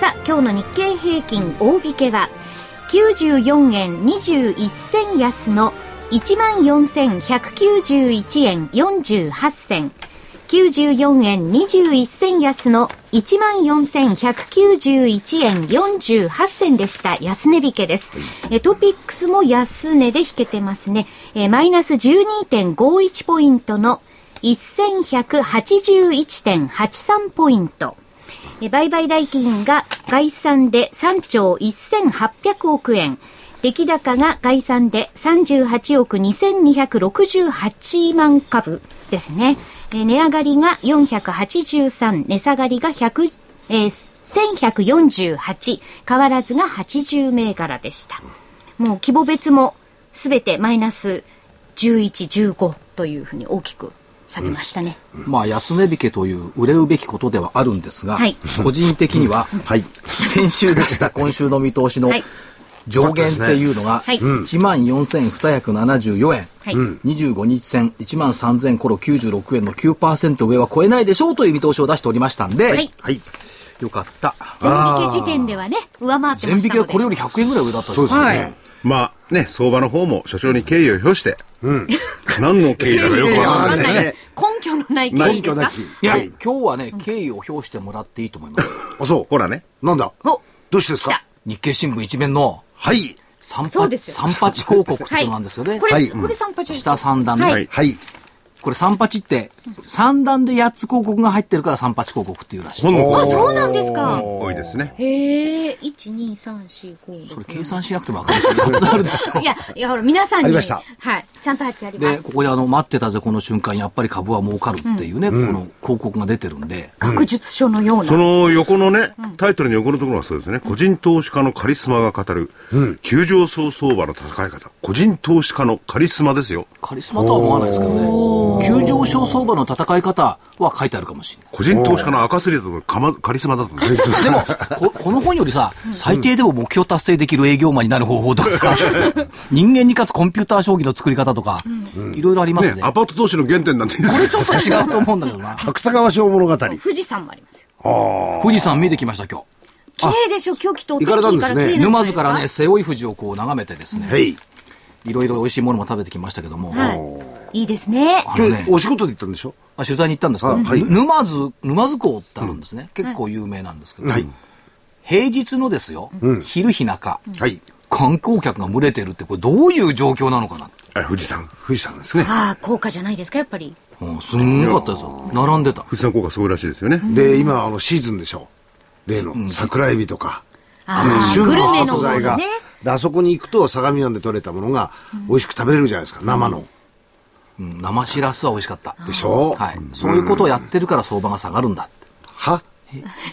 さあ今日の日経平均大引けは94円21銭安の14,191円48銭94円21銭安の14,191円48銭でした。安値引けです。えトピックスも安値で引けてますね。えマイナス12.51ポイントの1181.83ポイント。売買代金が概算で3兆1800億円。出来高が概算で38億2268万株ですね。え値上がりが483、値下がりが100、えー1148、変わらずが80銘柄でした。もう規模別もすべてマイナス11、15というふうに大きく下げましたね。まあ安値引けという売れるべきことではあるんですが、はい個人的にははい。先週でした今週の見通しのはい上限っていうのがはい1万4274円、はい。25日線1万3000コロ96円の9%上は超えないでしょうという見通しを出しておりましたんで、はいはい。よかった全引け時点ではね、上回って全引ましたので。けはこれより100円ぐらい上だったんですよはいそうですよね。まあね、相場の方も所長に敬意を表して、何の敬意だかよくわかんない。ね根拠のない経緯ですか？根拠なき。いや、はい。今日はね敬意を表してもらっていいと思いますあ、そほらね。う。なんだ？おどうしてですか？日経新聞一面のはい。三八そうですよ三八広告っていうのなんですよね、これ、はいこれ三八下三段で、はいはい。はい。これ三八って三段で8つ広告が入ってるから三八広告っていうらしいあ、そうなんですか。多いですね。へえ、一二三四五それ計算しなくても分かるでしょ4つあるでしょいや、いや、ほら、皆さんに。ありましたはい。ちゃんと8ありまで、す。ここであの、待ってたぜ、この瞬間、やっぱり株は儲かるっていうね、この広告が出てるんで、学術書のような。その横のね、タイトルの横のところがそうですね。個人投資家のカリスマが語る、急上昇相場の戦い方。個人投資家のカリスマですよ。カリスマとは思わないですけどね、急上昇相場の戦い方は書いてあるかもしれない。個人投資家の赤すりだとカマカリスマだと。でもこ、この本よりさ、最低でも目標達成できる営業マンになる方法とかさ、人間に勝つコンピューター将棋の作り方とか、いろいろありますね。、ねアパート投資の原点なんてこれちょっと違うと思うんだけどな。芥川賞物語。富士山もありますよ。富士山見てきました、今綺麗でしょ、今日きっと行かれたん気ですね沼津からね、瀬尾井富士をこう眺めてですね、はい。いろいろ美味しいものも食べてきましたけども、はい。いいですね。ねお仕事で行ったんでしょ？あ取材に行ったんですけど、あはい沼津、沼津港ってあるんですね。結構有名なんですけど、はい。平日のですよ、昼日中、はい。観光客が群れてるって、これどういう状況なのかな？あ富士山。富士山ですね。ああ、効果じゃないですか、やっぱり。うん、すんごかったですよ。並んでた。富士山効果すごいらしいですよね。で、今、あの、シーズンでしょ例の桜エビとか。あのあ、グルメの食材が方ね。。で、あそこに行くと相模湾で採れたものが美味しく食べれるじゃないですか。生の。うん、生しらすは美味しかった。でしょ？はい。そういうことをやってるから相場が下がるんだって。は？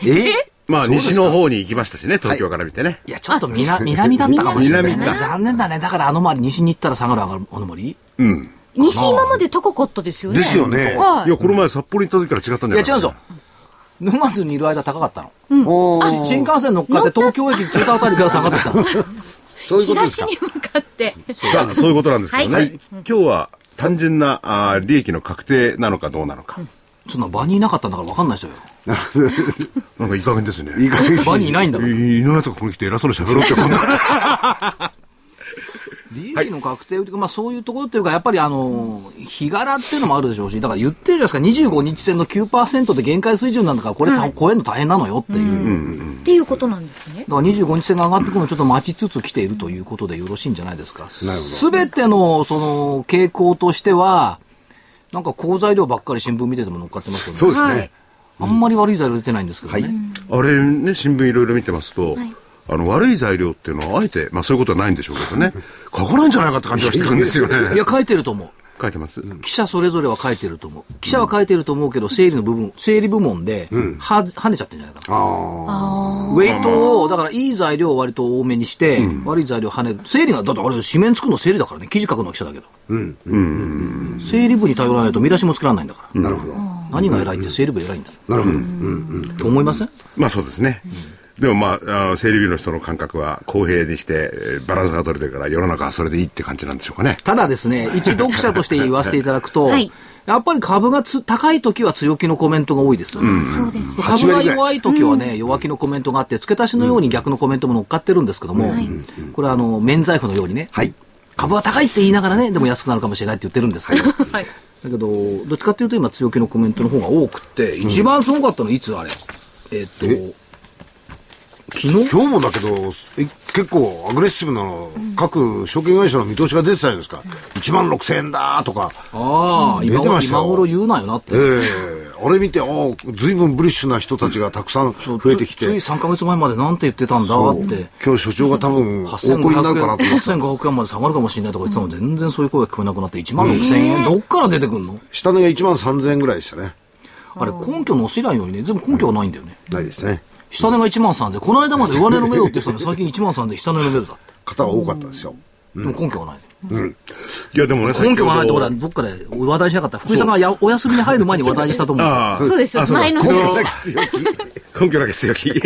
え？まあ西の方に行きましたしね、東京から見てね。いや、ちょっと南南だったかもしれない。南だ残念だね。だからあの周り、西に行ったら下がる上がる、あの周り？うん。西今まで高かったですよね。ですよね。はいや、この前札幌行った時から違ったんじゃないいや、違うんですよ。沼津にいる間高かったの。おーし新幹線乗っかって東京駅着いたあたりから下がってきたの。そういうことですか東に。向かって。さあ、そういうことなんですけどね。はい今日は単純なあー利益の確定なのかどうなのか。そんな場にいなかったんだから分かんないですよ。なんかいい加減ですね。いい加場にいないんだから。いいのやつがここに来て偉そうに喋ろうってこと利益の確定というか、まあそういうところっていうか、やっぱりあの、日柄っていうのもあるでしょうし、だから言ってるじゃないですか、25日線の9%で限界水準なんだから、これ、はい超えるの大変なのよっていう。っていうことなんですね。だから25日線が上がってくるのをちょっと待ちつつ来ているということでよろしいんじゃないですか。なるほどすべての、その、傾向としては、なんか好材料ばっかり新聞見てても乗っかってますよね。そうですね。はいあんまり悪い材料出てないんですけどね。あれね、新聞いろいろ見てますと、はいあの、悪い材料っていうのは、あえて、まあそういうことはないんでしょうけどね、書かないんじゃないかって感じがしてくるんですよね。いや、書いてると思う。書いてます。記者それぞれは書いてると思う。記者は書いてると思うけど、整理の部分、整理部門で、は、跳ねちゃってんじゃないかな。あウェイトを、だからいい材料を割と多めにして、悪い材料を跳ねる。整理が、だってあれ、紙面作るの整理だからね。記事書くのは記者だけど。整理部に頼らないと見出しも作らないんだから。あ、なるほど。何が偉いって整理部偉いんだ。なるほど。うんと思いません？まあそうですね。でもまあ、あの整理日の人の感覚は公平にして、えーバランスが取れてるから世の中はそれでいいって感じなんでしょうかね。ただですね、一読者として言わせていただくと、はい。やっぱり株がつ高い時は強気のコメントが多いですよね。そうです。株が弱い時はね、弱気のコメントがあって、付け足しのように逆のコメントも乗っかってるんですけども、これはあの、免罪符のようにね、はい。株は高いって言いながらね、でも安くなるかもしれないって言ってるんですけど、はい。だけど、どっちかっていうと今強気のコメントの方が多くて、一番すごかったのいつあれ？えっと、昨日？今日もだけど、え結構アグレッシブな各証券会社の見通しが出てたじゃないですか。1万6000円だとか。ああ、今頃出てましたよ今頃言うなよなってえ。えあれ見て、ああ、随分ブリッシュな人たちがたくさん増えてきて。つつい3ヶ月前までなんて言ってたんだって。今日所長が多分、お怒りになるかなと思ってた。8500円まで下がるかもしれないとか言ってたのに、全然そういう声が聞こえなくなって、1万6000円、どっから出てくんの？下値が1万3000円ぐらいでしたね。あれ、根拠載せないのにね、全部根拠がないんだよね。ないですね。下値が1万3000。この間まで上値の目処って言ってたのに、最近1万3000、下値の目処だって。方が多かったですよ。でも根拠がない。いやでもね、根拠がないってこことは、どっかで話題にしなかった。福井さんがやお休みに入る前に話題にしたと思うんですよ。ああ、そうですあそう前の根拠だけ強気。根拠だけ強気。そ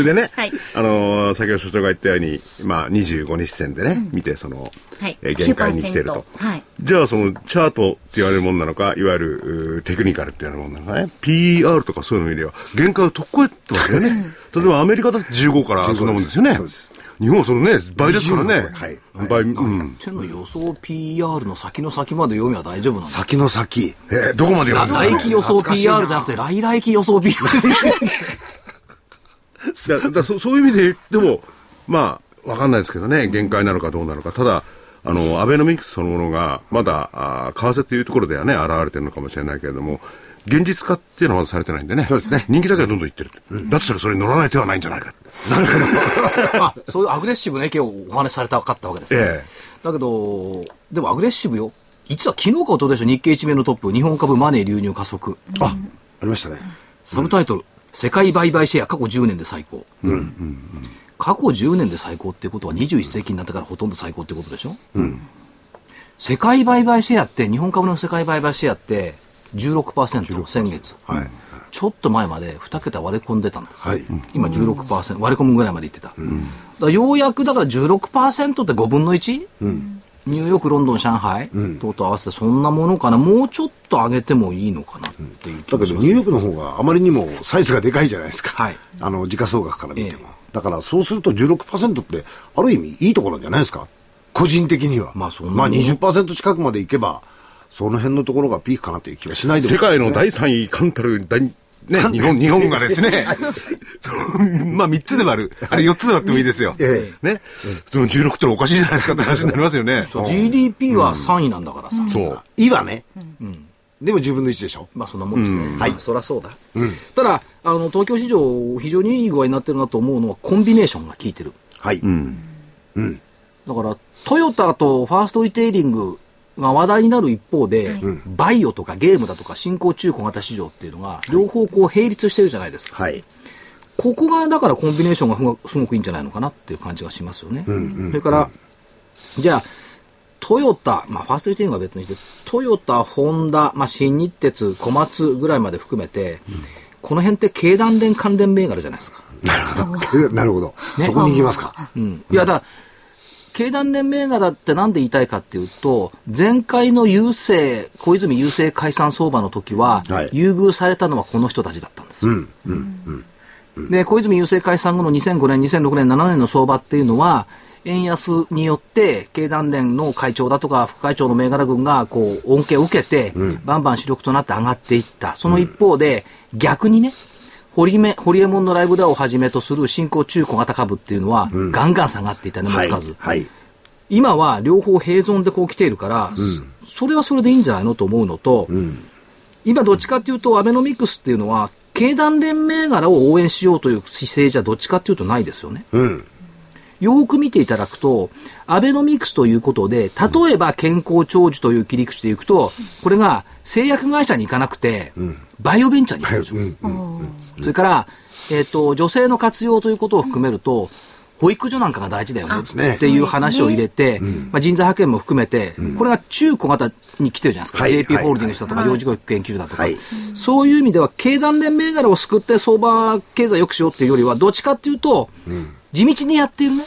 れでね、はいあのー先ほど所長が言ったように、まあ、25日線でね、見て、その、はいえー限界に来てると。9%はいじゃあ、その、チャートって言われるものなのか、いわゆる、テクニカルって言われるものなのかね、PR とかそういうの見れば、限界を取っ越えてますよね。例えば、アメリカだって15からそんなもんですよね。そうです日本はそのね、倍ですからね。はい倍、うん。天の予想 PR の先の先まで読みは大丈夫なんだ。先の先。えーどこまで読むんですか来期予想 PR じゃなくて、来来期予想 PR だだそそういう意味で言っても、まあ、わかんないですけどね、限界なのかどうなのか。ただ、あの、アベノミクスそのものが、まだ、あー為替というところではね、現れてるのかもしれないけれども、現実化っていうのはまだされてないんでね。そうですね人気だけはどんどんいってる。だとしたらそれに乗らない手はないんじゃないか。あ、そういうアグレッシブな意見をお話しされたかったわけですね。ええだけど、でもアグレッシブよ。実は昨日か一昨日でしょ、日経一面のトップ、日本株マネー流入加速。あ、ありましたね。サブタイトル、世界売買シェア過去10年で最高。過去10年で最高っていうことは21世紀になってからほとんど最高ってことでしょ、世界売買シェアって、日本株の世界売買シェアって16%、先月。はい。ちょっと前まで2桁割れ込んでたんです。はい。今16%、割れ込むぐらいまでいってた。だからようやくだから16%って5分の 1? ニューヨーク、ロンドン、上海等々合わせてそんなものかな、もうちょっと上げてもいいのかなっていう気だがします。けどニューヨークの方があまりにもサイズがでかいじゃないですか。はいあの、時価総額から見ても。えだからそうすると16%って、ある意味いいところじゃないですか？個人的には。まあそんなまあもん20%近くまでいけば、その辺のところがピークかなという気はしないでも世界の第3位、カンタル大、ね、日本、日本がですね、そうまあ3つで割る。あれ4つで割ってもいいですよ。えね。でも16ってのおかしいじゃないですかって話になりますよね。そう GDP は3位なんだからさ。そう。いいわね。でも10分の1でしょ。まあそんなもんですね。はいまあそりゃそうだ。ただ、あの、東京市場、非常にいい具合になってるなと思うのは、コンビネーションが効いてる。はい。だから、トヨタとファーストリテイリングが話題になる一方で、バイオとかゲームだとか新興中小型市場っていうのが、両方こう並立してるじゃないですか。はい。ここがだからコンビネーションがすごくいいんじゃないのかなっていう感じがしますよね。それから、じゃあ、トヨタ、まあ、ファーストリテイリングは別にして、トヨタ、ホンダ、まあ、新日鉄、小松ぐらいまで含めて、この辺って経団連関連銘柄じゃないですか。なるほど。そこに行きますか。うん。いや、だ経団連銘柄ってなんで言いたいかっていうと、前回の郵政、小泉郵政解散相場の時は、はい優遇されたのはこの人たちだったんですよ。で、小泉郵政解散後の2005年、2006年、7年の相場っていうのは、円安によって、経団連の会長だとか副会長の銘柄群が、こう、恩恵を受けて、バンバン主力となって上がっていった。その一方で、逆にね、ホリメ、ホリエモンのライブダウをはじめとする新興中小型株っていうのは、ガンガン下がっていたね、持はい。つ数。はい。今は両方併存でこう来ているから、そそれはそれでいいんじゃないのと思うのと、今どっちかっていうと、アベノミクスっていうのは、経団連銘柄を応援しようという姿勢じゃどっちかっていうとないですよね。うん。よーく見ていただくと、アベノミクスということで、例えば健康長寿という切り口でいくと、これが製薬会社に行かなくて、バイオベンチャーに行くでしょ。それから、えっ、と、女性の活用ということを含めると、保育所なんかが大事だよね。ね。っていう話を入れて、まあ、人材派遣も含めて、これが中小型に来てるじゃないですか、はい JP ホールディングスだとか、幼児教育研究所だとか、はい。そういう意味では、経団連銘柄を救って相場経済を良くしようっていうよりは、どっちかっていうと、地道にやっているね、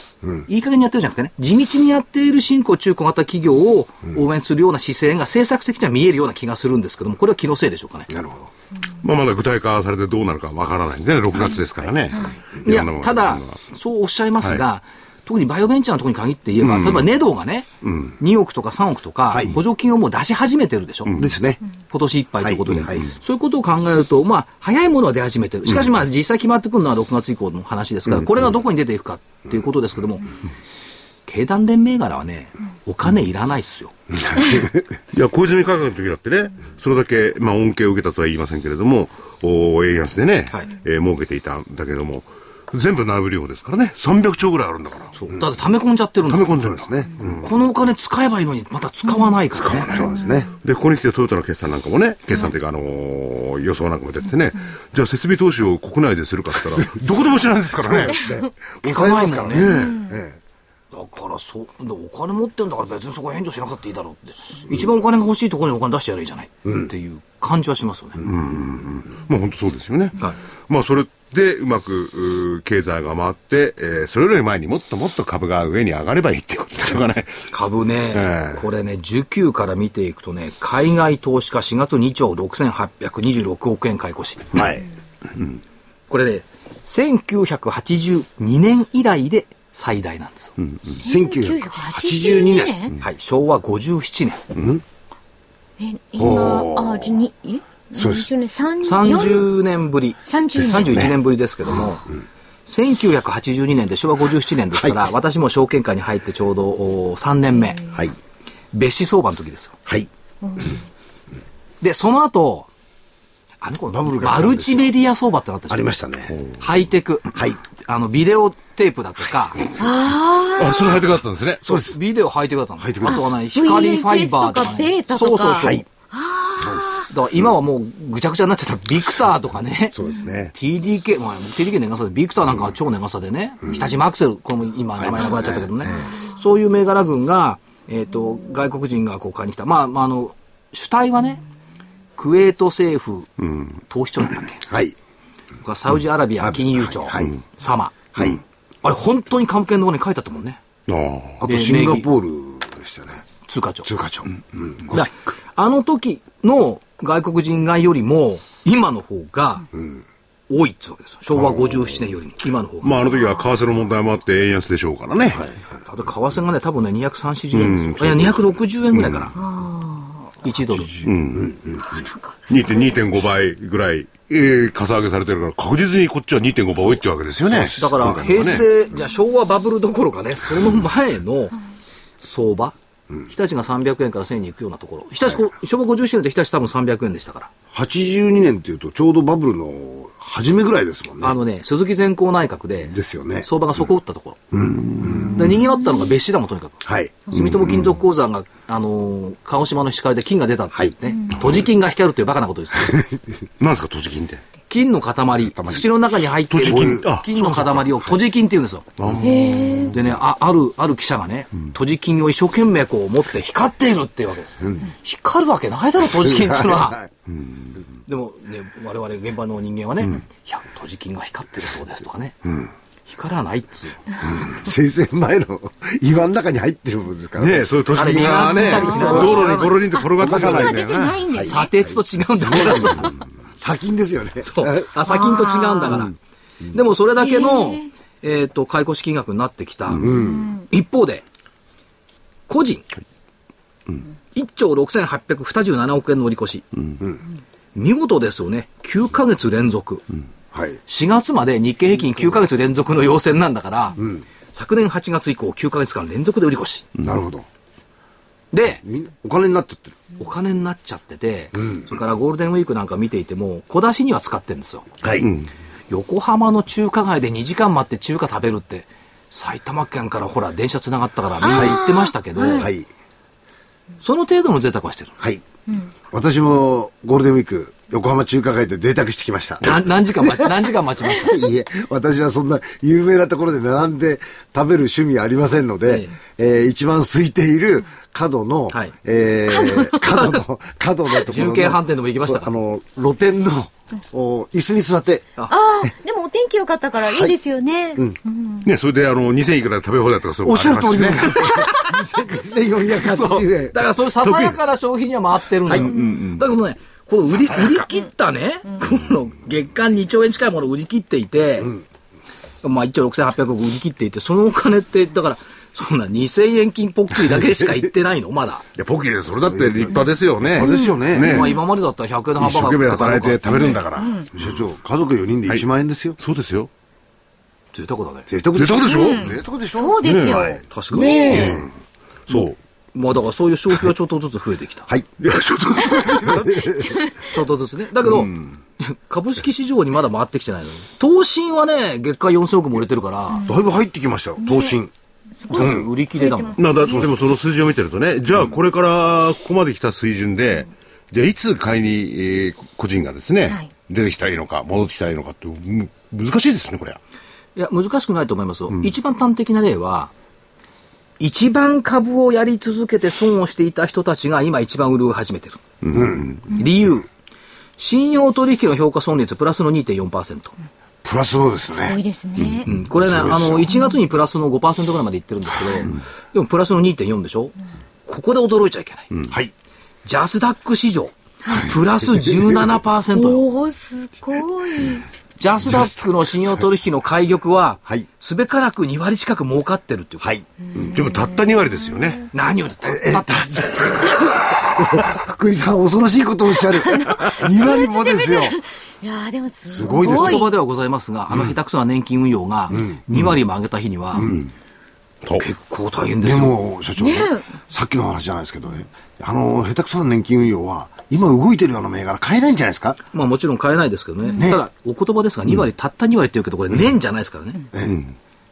いい加減にやってるじゃなくてね、地道にやっている新興中小型企業を応援するような姿勢が政策的には見えるような気がするんですけども、これは気のせいでしょうかね。なるほど。まあ、まだ具体化されてどうなるかわからないんでね、6月ですからね。い。やろんなも、のただ、そうおっしゃいますが、特にバイオベンチャーのところに限って言えば、例えばネドがね、2億とか3億とかはい、補助金をもう出し始めてるでしょ。ですね。今年いっぱいということで、はい。はい。そういうことを考えると、まあ、早いものは出始めてる。しかし、まあ、実際決まってくるのは6月以降の話ですから、これがどこに出ていくかっていうことですけども、経団連銘柄はね、お金いらないっすよ。いや、小泉改革の時だってね、それだけ、まあ、恩恵を受けたとは言いませんけれども、お円安でね、はい。えー儲けていたんだけども、全部内部留保ですからね、300兆ぐらいあるんだから。だって溜め込んじゃってるんだ溜め込んでるんですね。このお金使えばいいのに、また使わないからね。そうですね。で、ここに来てトヨタの決算なんかもね、決算というか、あのー予想なんかも出ててね、じゃあ設備投資を国内でするかって言ったら、どこでもしないんですからね。抑えますからね。ええだからそう、でお金持ってんだから別にそこは援助しなくたっていいだろうって。一番お金が欲しいところにお金出してやればいいじゃない、っていう感じはしますよね。まあ本当そうですよね。はいまあそれでうまくうー経済が回って、えーそれより前にもっともっと株が上に上がればいいっていうことでしょうがない？株ね、ええこれね、需給から見ていくとね、海外投資家4月2兆6826億円買い越し。はい。これね、1982年以来で最大なんですよ。1982年？はい、昭和57年。え、今、あ、に、え？そうです20年、3 30年ぶり。30年31年ぶりですけども、1982年で昭和57年ですから、はい私も証券会に入ってちょうどお3年目、はい。別紙相場の時ですよ。はい。で、その後、あの頃バブルがマルチメディア相場ってなったありましたね。ハイテク。はい。あの、ビデオテープだとか、あ、それ入ってかったんですね。そうです。ビデオハイテクだったの。ハイテクですあとはね、光ファイバーとか、ね。とかベータとかそうそうそう。はい。そうです。だから今はもうぐちゃぐちゃになっちゃったビクターとかね。そうですね。TDK、まあ、TDK 年傘で、ビクターなんかは超年傘でね、日立マクセル、これも今名前なくなっちゃったけどね、そういう銘柄群が、えっ、と、外国人がこう買いに来た。まあ、まあ、あの、主体はね、クウェート政府、投資庁だったっけ？はい。僕はサウジアラビア金融庁、はいサマ。はい。あれ、本当に関係のところに書いてあったもんね。ああ。あとシンガポールでしたね。通貨庁。通貨庁。うん。ゴだシック。あの時の外国人買いよりも、今の方が多いっつうわけですよ。昭和57年よりも、今の方が。まああの時は為替の問題もあって円安でしょうからね。ただ為替がね、多分ね、230円ですよ。いや、260円ぐらいかな。1ドル。2.2.5倍ぐらい、えー、かさ上げされてるから、確実にこっちは2.5倍多いってわけですよね。だから、平成、じゃあ昭和バブルどころかね、その前の相場。日立が300円から1000円に行くようなところ。日立、昭和57年で日立多分300円でしたから。82年っていうとちょうどバブルの初めぐらいですもんね。あのね、鈴木善光内閣で、ですよね相場が底打ったところ。で、賑わったのが別紙だもん、とにかく。はい。住友金属鉱山が、あのー鹿児島の光で金が出たって言ってね、閉じ金が光るっていうバカなことですよ。なんですか、土地金って？金の塊、土の中に入っている金の塊を閉じ金って言うんですよ。でね、あある、ある記者がね、閉じ金を一生懸命こう持って光っているっていうわけです。光るわけないだろ、閉じ金っていうのは。でもね、我々現場の人間はね、いや、閉じ金が光ってるそうですとかね。光らないっつう。生成前の岩の中に入ってるもんですからねえ、そういう土地金がね、道路にゴロリンと転がってたんだよが出てないんね。ですね。砂鉄と違うんだから。砂金ですよね。そう。あ、砂金と違うんだから。でもそれだけの、えっと、買い越し金額になってきた。一方で、個人、1兆6827億円の売り越し。見事ですよね。9ヶ月連続。はい。4月まで日経平均9ヶ月連続の陽線なんだから、昨年8月以降9ヶ月間連続で売り越し。なるほど。で、お金になっちゃってる。お金になっちゃってて、それからゴールデンウィークなんか見ていても、小出しには使ってるんですよ。はい。横浜の中華街で2時間待って中華食べるって、埼玉県からほら、電車つながったからみんな行ってましたけど、はい。その程度の贅沢はしてる。はい。私もゴールデンウィーク、横浜中華街で贅沢してきました。な何時間待ち、何時間待ちました？いいえ、私はそんな有名なところで並んで食べる趣味はありませんので、えー一番空いている角の、はい。えー角の、角のところの。重慶飯店でも行きました。あの、露店の、お椅子に座って、あ。あ、でもお天気良かったからいいですよね。ね、それであの、2000いくらで食べ放題とかそういうおっしゃる通りでね。す。2480円。だからそういうささやかな消費には回ってるんですよ。だけどね、この売り、売り切ったね、この月間2兆円近いものを売り切っていて、まあ1兆6800億売り切っていて、そのお金って、だから、そんな2000円金ぽっきりだけしか言ってないの、まだ。いや、ポキリでそれだって立派ですよね。そうですよね。ねまあ今までだったら100円のハン一生懸命働いて食べるんだかから。所長、家族4人で1万円ですよ。そうですよ。贅沢だね。贅沢でしょ？贅沢でしょ？贅沢でしょ？そうですよ。はい確かに。ねえ。そう。まあだからそういう消費がちょっとずつ増えてきた。はい。いや、ちょっと、ちょっとずつね。だけど、株式市場にまだ回ってきてないのに。投信はね、月間4000億も売れてるから、だいぶ入ってきましたよ、投信。売り切れだもん。なだでもその数字を見てるとね、じゃあこれからここまで来た水準で、じゃあいつ買いに、えー個人がですね、はい出てきたらいいのか、戻ってきたらいいのかって、うん難しいですね、これ。いや、難しくないと思いますよ。一番端的な例は、一番株をやり続けて損をしていた人たちが今一番潤い始めてる。理由。信用取引の評価損率プラスの2.4%。プラスのですすごいね。ですね。うんこれね、あの、1月にプラスの5%ぐらいまでいってるんですけど、でもプラスの2.4でしょ？ここで驚いちゃいけない。はい。ジャスダック市場、プラス17%よ。おお、すごい。ジャスダックの信用取引の開玉ははい、すべからく2割近く儲かってるっていう。はい。でもたった2割ですよね。何よりたったった福井さん、恐ろしいことをおっしゃる。2割もですよ。いやーでもすすごいですよ。言葉ではございますが、あの下手くそな年金運用が2割も上げた日には、と結構大変でよ。ですも、所長ね、さっきの話じゃないですけどね、あの、下手くそな年金運用は、今動いてるような銘柄買えないんじゃないですか？まあもちろん買えないですけどね。ただ、お言葉ですが、2割、たった2割って言うけど、これ年じゃないですからね。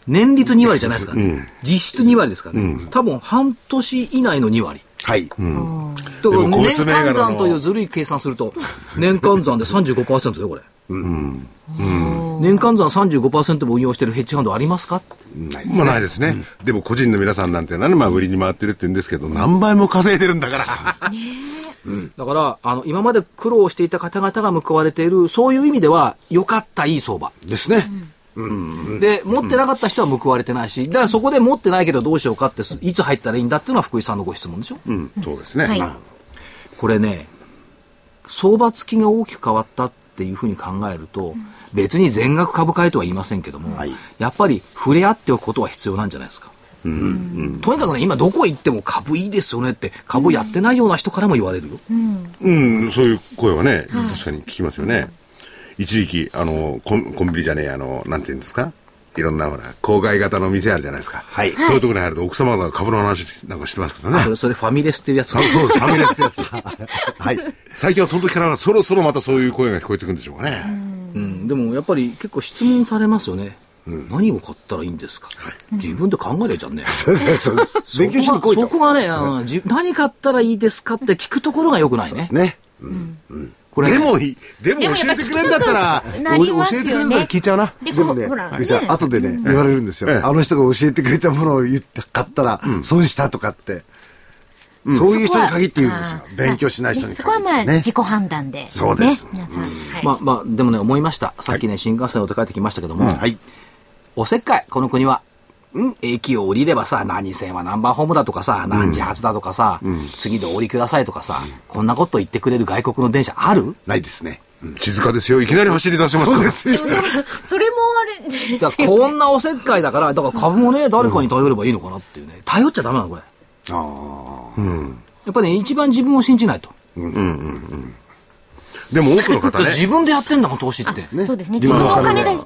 年率2割じゃないですからね。実質2割ですからね。多分半年以内の2割。はい。だから年換算というずるい計算すると、年換算で35%だよ、これ。年換算35%も運用してるヘッジファンドありますか？まあないですね。でも個人の皆さんなんていうのはね、まあ売りに回ってるって言うんですけど、何倍も稼いでるんだから。だから、あの、今まで苦労していた方々が報われている、そういう意味では、良かった、いい相場。ですね。で、持ってなかった人は報われてないし、だからそこで持ってないけどどうしようかって、いつ入ったらいいんだっていうのは福井さんのご質問でしょ？うん、そうですね。はいこれね、相場付きが大きく変わったっていうふうに考えると、別に全額株買いとは言いませんけども、はいやっぱり触れ合っておくことは必要なんじゃないですか。とにかくね、今どこ行っても株いいですよねって、株やってないような人からも言われるよ。うん、そういう声はね、確かに聞きますよね。一時期、あの、コンコンビニじゃねえ、あの、なんていうんですか？いろんな、ほら、郊外型の店あるじゃないですか。はいそういうところに入ると、奥様が株の話なんかしてますけどね。それ、それファミレスっていうやつ。そうそうです、ファミレスってやつ。はい。最近はその時から、そろそろまたそういう声が聞こえてくるんでしょうかね。うん、でもやっぱり結構質問されますよね。何を買ったらいいんですか、自分で考えりゃじゃんね。そうですそうです。勉強しに来いと。そこがね、あのじ 何買ったらいいですかって聞くところが良くないねです。ね。これねでもいい、でも教えてくれんだったら、ね教えてくれるなら聞いちゃうな。ででもねほら、福井さん、後でね、言われるんですよ。ええあの人が教えてくれたものを言って買ったら、損したとかって。そういう人に限って言うんですよ。勉強しない人にそこはまあ、限ってね。自己判断で。そうですね、皆さん。はい。まあまあ、でもね、思いました。さっきね、新幹線を帰ってきましたけども、はい。おせっかい、この国は。駅を降りればさ、何線は何番ホームだとかさ、何時発だとかさ、次でお降りくださいとかさ、こんなこと言ってくれる外国の電車ある？ないですね。静かですよ。いきなり走り出せますから。そうですよ。それもあれですよだからこんなおせっかいだから、だから株もね、誰かに頼ればいいのかなっていうね。頼っちゃダメなの、これ。あやっぱりね、一番自分を信じないと。でも多くの方ね、自分でやってんだもん、投資って。そうですね。自分のお金で、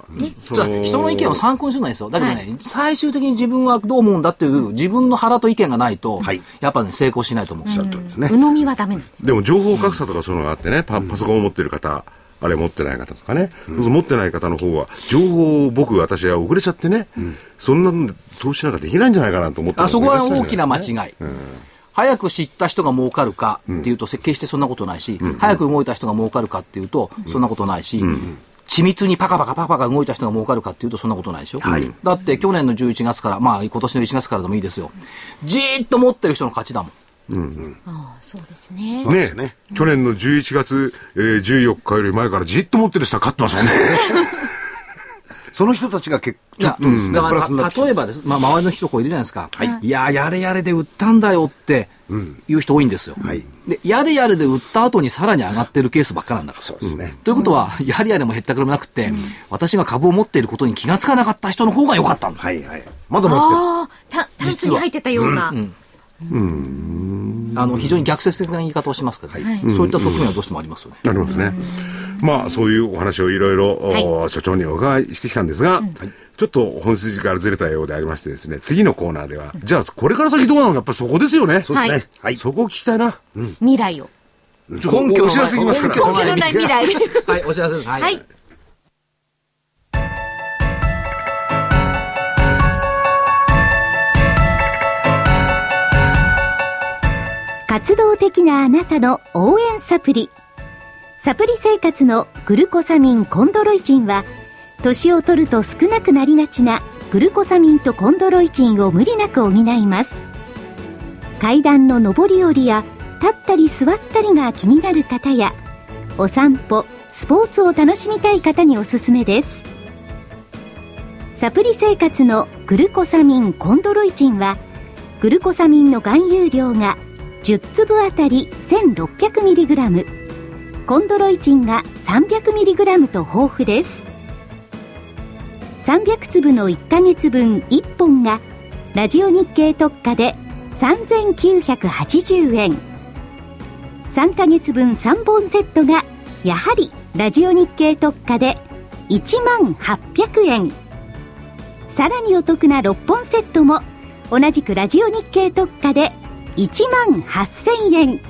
人の意見を参考にするのはいいですよ。だけどね、最終的に自分はどう思うんだっていう、自分の腹と意見がないと、はい。やっぱね、成功しないと思う。あ。ですね。鵜。呑みはダメなん。です。でも情報格差とかそういうのがあってね、パパソコンを持ってる方、あれ持ってない方とかね、うん、持ってない方の方は、情報を僕、私は遅れちゃってね、うん、そん。な投資なん。かできないん。じゃないかなと思って、あそこは大きな間違い。うん早く知った人が儲かるかっていうと、設計してそんなことないし、うん、早く動いた人が儲かるかっていうと、そんなことないし、うん、緻密にパカパカパカパカ動いた人が儲かるかっていうと、そんなことないでしょ？はい、だって去年の11月から、まあ今年の1月からでもいいですよ。じーっと持ってる人の勝ちだもん。うんうん、ああそうですね。ねね、去年の11月、えー、14日より前からじっと持ってる人は勝ってますよね その人たちが結構、ちょっと、うん、だから例えばです、まあ、周りの人こういるじゃないですか、はい、いや、やれやれで売ったんだよっていう人多いんですよ、はい、でやれやれで売った後にさらに上がってるケースばっかなんだから。そうですね、ということは、やれやれも減ったくれもなくて、うん、私が株を持っていることに気がつかなかった人の方が良かったんだ。はいはい、まだ持ってる。ああ、タンスに入ってたような。うん。うん。あの非常に逆説的な言い方をしますけど、はい、そういった側面はどうしてもありますよね。ありますね。まあ、そういうお話をいろいろ、所長にお伺いしてきたんですが、ちょっと本筋からずれたようでありましてですね、次のコーナーでは、じゃあ、これから先どうなの？か、やっぱりそこですよね。そうですね。はい。そこを聞きたいな。未来を。根拠お知らせきますから。根拠のない未来。はい、お知らせです。はい。活動的なあなたの応援サプリ。サプリ生活のグルコサミンコンドロイチンは年を取ると少なくなりがちなグルコサミンとコンドロイチンを無理なく補います。階段の上り下りや立ったり座ったりが気になる方やお散歩スポーツを楽しみたい方におすすめです。サプリ生活のグルコサミンコンドロイチンはグルコサミンの含有量が10粒あたり 1600mg コンドロイチンが 300mg と豊富です。300粒の1ヶ月分1本がラジオ日経特価で3980円3ヶ月分3本セットがやはりラジオ日経特価で1万800円さらにお得な6本セットも同じくラジオ日経特価で1万8000円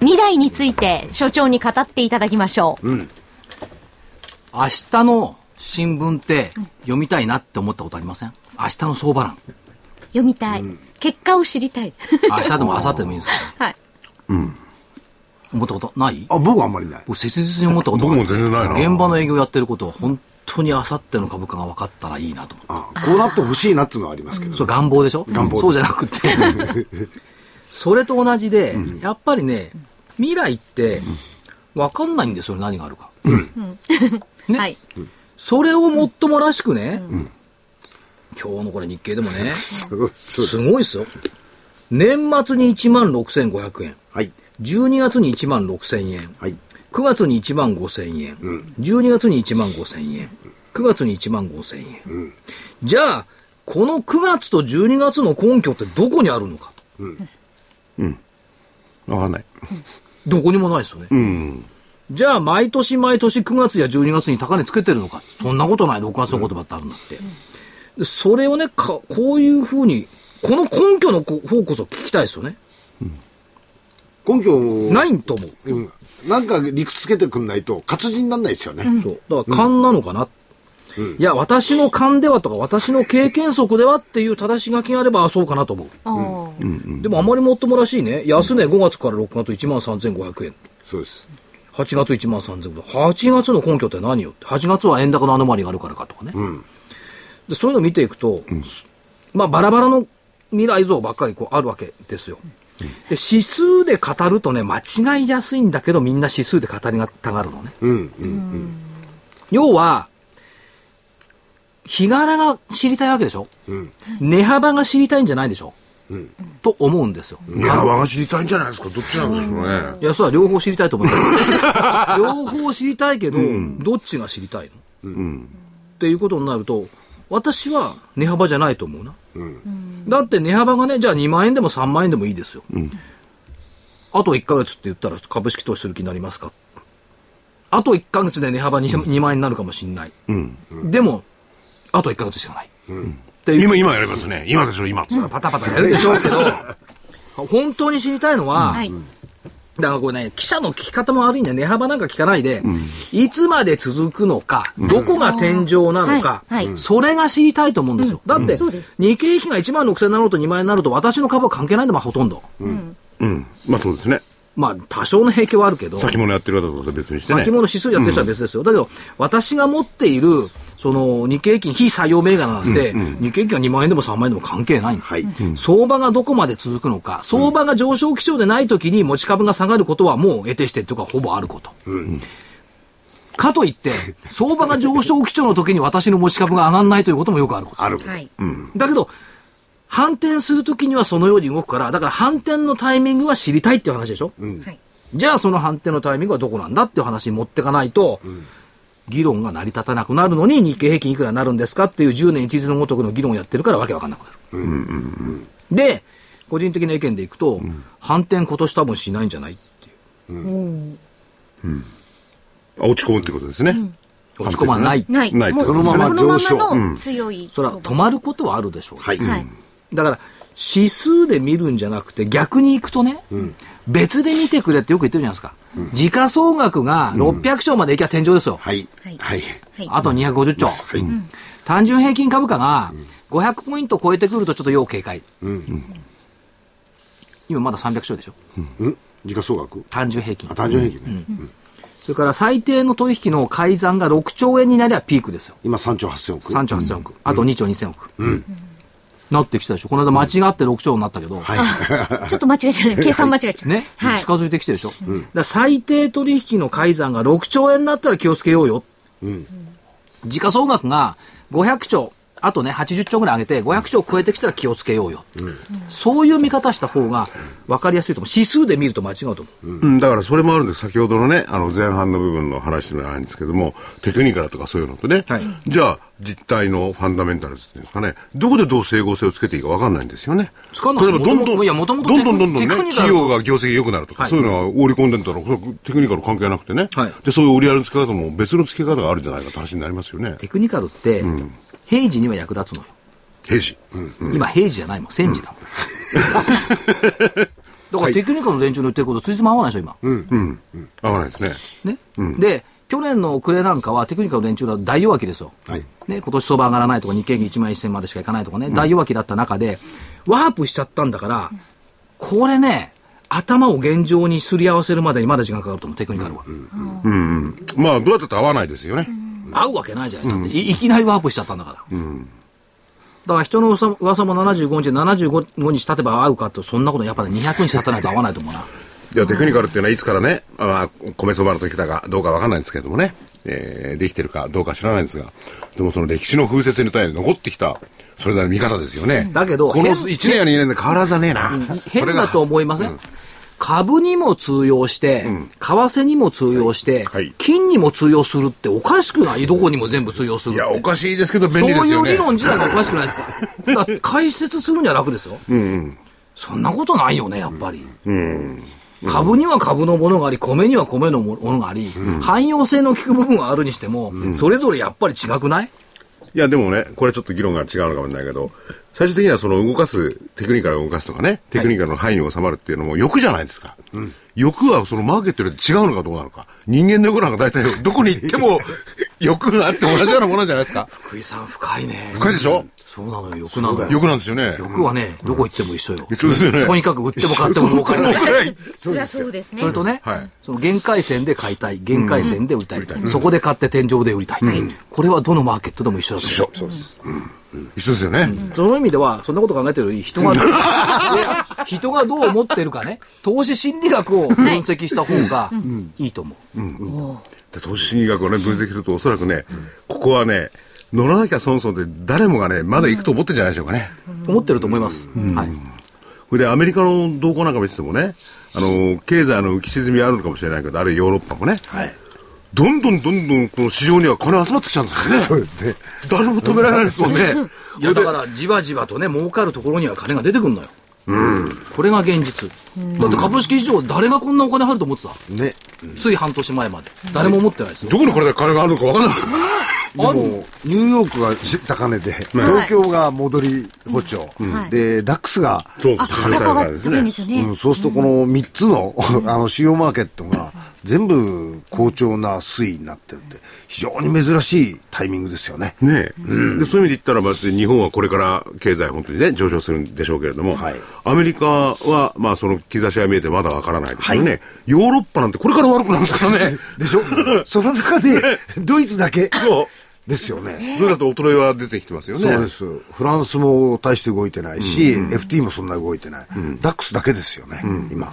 未来について所長に語っていただきましょう。うん、明日の新聞って読みたいなって思ったことありません？明日の相場欄。読みたい。うん、結果を知りたい。明日でも明後日でもいいんですけど。はい。うん。思ったことない？あ、僕はあんまりない。僕切実に思ったこと僕も全然ないな。現場の営業やってることは本当に明後日の株価が分かったらいいなと思って。あこうなってほしいなっていうのはありますけど、ね、そう願望でしょ？願望そうじゃなくて。それと同じで、やっぱりね、未来って分かんないんですよ、何があるか。ね、はい、それをもっともらしくね、今日のこれ日経でもね、すごいですよ。年末に1万6500円。はい。12月に1万6000円。はい。9月に1万5000円。うん、12月に1万5000円。9月に1万5000円。うん、じゃあ、この9月と12月の根拠ってどこにあるのか。うん。うん。わかんない。どこにもないですよね。うん。じゃあ、毎年毎年9月や12月に高値つけてるのか。そんなことない。6月の言葉ってあるんだって。うん、それをねか、こういうふうに、この根拠の方こそ聞きたいですよね。うん、根拠ないと思う。うん。なんか理屈つけてくんないと活字にならないですよね。そう。だから勘なのかな。うん、いや、私の勘ではとか、私の経験則ではっていう正し書きがあれば、あ、そうかなと思う。うん、でも、あまりもっともらしいね。安値5月から6月1万3500円。そうです。8月1万3500円。8月の根拠って何よって。8月は円高のアノマリがあるからかとかね。うん、でそういうのを見ていくと、うん、まあ、バラバラの未来像ばっかりこうあるわけですよ。で指数で語るとね、間違いやすいんだけど、みんな指数で語りたがるのね。うんうんうん、要は、日柄が知りたいわけでしょ、うん、値幅が知りたいんじゃないでしょ？と思うんですよ。いや、我が知りたいんじゃないですか？どっちなんでしょうね。いや、それは両方知りたいと思います。両方知りたいけど、どっちが知りたいの、っていうことになると、私は値幅じゃないと思うな。だって値幅がね、じゃあ2万円でも3万円でもいいですよ。あと1ヶ月って言ったら株式投資する気になりますか？あと1ヶ月で値幅 2, 2万円になるかもしれない。でも、あと1ヶ月しかない。う今、今やりますね。今でしょ、今。パタパタやるでしょうけど、本当に知りたいのは、はい。だからこれね、記者の聞き方も悪いんで、値幅なんか聞かないで、いつまで続くのか、どこが天井なのか、はいはいそれが知りたいと思うんですよ。だって、日経平均が1万6000円になろうと2万円になると、私の株は関係ないんだ、まあほとんど。うん。まあそうですね。まあ、多少の影響はあるけど、先物やってる方とか別にしてね。先物指数やってる人は別ですよ。だけど、私が持っている、その日経平均非採用銘柄なんて、日経平均が2万円でも3万円でも関係ないはい。相場がどこまで続くのか、相場が上昇基調でないときに持ち株が下がることはもう得てしてというか、ほぼあること。かといって、相場が上昇基調の時に私の持ち株が上がらないということもよくあること。ある。はい。だけど、反転するときにはそのように動くから、だから反転のタイミングは知りたいっていう話でしょ、はい。じゃあその反転のタイミングはどこなんだっていう話に持ってかないと、議論が成り立たなくなるのに日経平均いくらになるんですかっていう10年一日のごとくの議論をやってるからわけわかんなくなる。で、個人的な意見でいくと、反転今年多分しないんじゃないっていう。あ落ち込むってことですね。落ち込まない。ない。ないこのままこのま上昇まの強い。それは止まることはあるでしょう。はい。はい。だから、指数で見るんじゃなくて、逆に行くとね、別で見てくれってよく言ってるじゃないですか。時価総額が600兆までいきゃ天井ですよ。はい。はい。あと250兆。はい。単純平均株価が500ポイント超えてくるとちょっと要警戒。今まだ300兆でしょ。うん時価総額？単純平均あ、。単純平均ね。それから最低の取引の改ざんが6兆円になりゃピークですよ。今3兆8000億。3兆8000億。あと2兆2000億。なってきたでしょ。この間間違って6兆になったけど。はい。ちょっと間違えちゃう。計算間違えちゃう。ね、はい。近づいてきてるでしょ。だから最低取引の改ざんが6兆円になったら気をつけようよ。時価総額が500兆、あとね、80兆ぐらい上げて、500兆超えてきたら気をつけようよ。そういう見方した方が分かりやすいと思う。指数で見ると間違うと思う。うん、だからそれもあるんです。先ほどのね、あの前半の部分の話でもないんですけども、テクニカルとかそういうのとね、はいじゃあ実態のファンダメンタルズっていうんですかね、どこでどう整合性をつけていいか分かんないんですよね。つかない例えばどんどん、どんどんどんどんね、企業が業績良くなるとか、はいそういうのが織り込んでたら、これテクニカル関係なくてね、はいで、そういう売り上げの付け方も別の付け方があるんじゃないかって話になりますよね。テクニカルって、平時には役立つのよ。平時。今、平時じゃないもん、戦時だもん。だからテクニカルの連中の言ってること、ついつま合わないでしょ、今。うん。合わないですね。ね。で、去年の暮れなんかはテクニカルの連中は大弱気ですよ。はい。ね、今年相場上がらないとか、日経平均1万1000までしかいかないとかね、大弱気だった中で、ワープしちゃったんだから、これね、頭を現状にすり合わせるまでにまだ時間かかると思う、テクニカルは。まあ、どうやったって合わないですよね。合うわけないじゃない。だっていいきなりワープしちゃったんだから。だから人の噂噂も75日で75日経てば合うかと、そんなことやっぱり200日経たないと合わないと思うな。いや、テクニカルっていうのはいつからね、あまあ、米相場の時だかどうかわかんないんですけれどもね、えーできてるかどうか知らないんですが、でもその歴史の風雪に対して残ってきた、それなりの見方ですよね。だけどこの変1年や2年で変わらずねえな。変だと思いません、株にも通用して、為替にも通用して、はい。金にも通用するっておかしくないどこにも全部通用するいや、おかしいですけど便利ですよね。そういう理論自体がおかしくないですか？だから解説するには楽ですよ。そんなことないよね、やっぱり。株には株のものがあり、米には米のものがあり、汎用性の効く部分はあるにしても、それぞれやっぱり違くない？いや、でもね、これちょっと議論が違うのかもしれないけど、最終的にはその動かす、テクニカルを動かすとかね、テクニカルの範囲に収まるっていうのも欲じゃないですか。欲はそのマーケットより違うのかどうなのか。人間の欲なんか大体どこに行っても欲があって同じようなものじゃないですか。福井さん深いね。深いでしょ？そうなのよ、欲なのよ。欲なんですよね。欲はね、どこ行っても一緒よ。一緒ですよね。とにかく売っても買っても儲かる。そりゃそうですね。それとね、はいその限界線で買いたい、限界線で売りたい、そこで買って天井で売りたい、これはどのマーケットでも一緒だと思う一緒。そうです。一緒ですよね。その意味では、そんなこと考えてるより、人が 人がどう思ってるかね、投資心理学を分析した方がいいと思う。で投資心理学をね、分析するとおそらくね、ここはね、乗らなきゃ損損で誰もがね、まだ行くと思ってるんじゃないでしょうかね。思ってると思います。はい。それでアメリカの動向なんか見ててもね、あの、経済の浮き沈みあるのかもしれないけど、あるいはヨーロッパもね、はい。どんどんどんどんこの市場には金集まってきちゃうんですよね。そうですね。誰も止められないですもんね。いやだからじわじわとね儲かるところには金が出てくるのよ、これが現実、だって株式市場誰がこんなお金入ると思ってた、ね。つい半年前まで。誰も思ってないですよ、どこにこれで金があるのか分かんない。でも、ニューヨークが高値で、東京が戻り歩調。で、ダックスが、そうあ、高が高いんですよね。うん、そうするとこの3つの、あの主要マーケットが全部好調な推移になってるんで、非常に珍しいタイミングですよね。ねえ、でそういう意味で言ったら、まあ、日本はこれから経済本当にね、上昇するんでしょうけれども、はい。アメリカは、まあ、その兆しが見えてまだわからないですよね、ヨーロッパなんてこれから悪くなるんですからね。でしょ？その中で、ドイツだけ。そう。ですよね。それだと衰えは出てきてますよね。そうです。フランスも大して動いてないし、FT もそんな動いてない。ダックスだけですよね、今。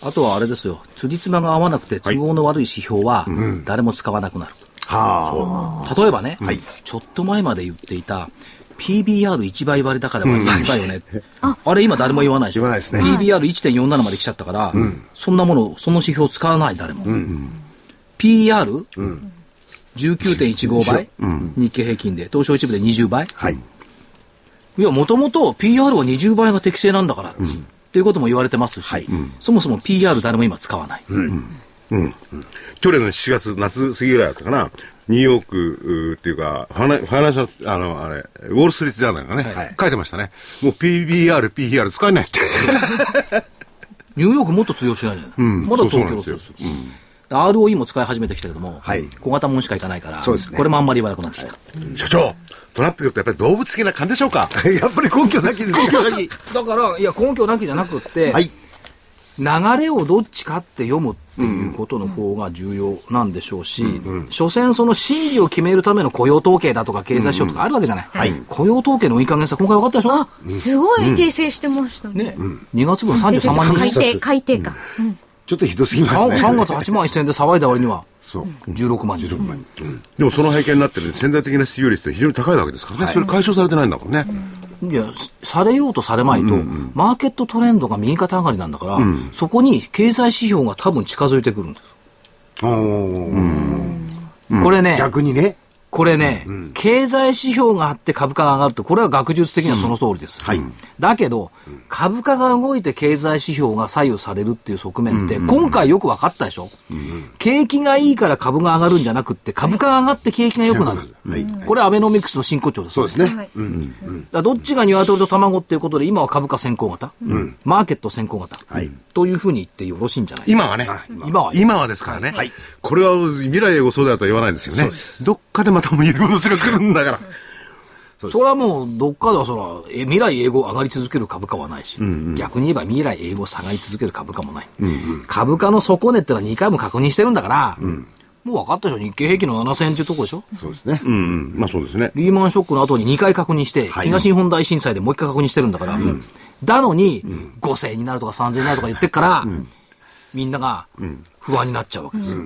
あとはあれですよ。辻褄が合わなくて都合の悪い指標は誰も使わなくなる、は例えばね、ちょっと前まで言っていた PBR1 倍割高で割高よね、あ。れ今誰も言わないでしょ。言わないですね。PBR1.47 まで来ちゃったから、そんなものその指標使わない誰も、PR、19.15倍、日経平均で。東証一部で20倍？あ。はい。いやもともと PR は20倍が適正なんだから、っていうことも言われてますし、そもそも PR 誰も今使わない、去年の7月、夏過ぎぐらいだったかな、ニューヨークっていうか、ファナファイナンシャル、あの、あれ、ウォール・ストリート・ジャーナルがね、はい。書いてましたね。もう PBR、PR 使えないって。ニューヨークもっと通用しないじゃない、まだ東京そうそうなんですよ。の通用する、ROE も使い始めてきたけども、はい小型もんしかいかないから、そうですねこれもあんまり言わなくなってきた。所長、となってくるとやっぱり動物的な感じでしょうか？やっぱり根拠なきですよ。だから、いや、根拠なきじゃなくって、はい。流れをどっちかって読むっていうことの方が重要なんでしょうし、所詮その心理を決めるための雇用統計だとか経済指標とかあるわけじゃない。雇用統計のいい加減さ、今回分かったでしょ？あ、すごい訂正してましたね。ね、2月分33万人。改定、改定か。うんちょっとひどすぎます 3, ね。3月8万1000円で騒いだ割にはそう。16万人。16万人。でもその背景になってる潜在的な失業率って非常に高いわけですからね。それ解消されてないんだもんね。いや、されようとされまいと、マーケットトレンドが右肩上がりなんだから、そこに経済指標が多分近づいてくるんです。おーこれね、逆にね。これね、経済指標があって株価が上がるって、これは学術的にはその通りです。はい。だけど、株価が動いて経済指標が左右されるっていう側面って、今回よく分かったでしょ、景気がいいから株が上がるんじゃなくって、株価が上がって景気が良くなる。はい。これアベノミクスの真骨頂です。そうですね。はい。だどっちが鶏と卵っていうことで、今は株価先行型、マーケット先行型、はい。というふうに言ってよろしいんじゃない？今はね。今は今はですからね。これは未来へご相談とは言わないですよね。どっかでまたもう入り戻しが来るんだから。それはもう、どっかではそら、え未来英語上がり続ける株価はないし、逆に言えば未来英語下がり続ける株価もない。株価の底値ってのは2回も確認してるんだから、もう分かったでしょ。日経平均の7000円っていうところでしょ？そうですね。うんうん。まあそうですね。リーマンショックの後に2回確認して、はい。東日本大震災でもう1回確認してるんだから、だのに、5000円になるとか3000円になるとか言ってっから、みんなが不安になっちゃうわけですよ。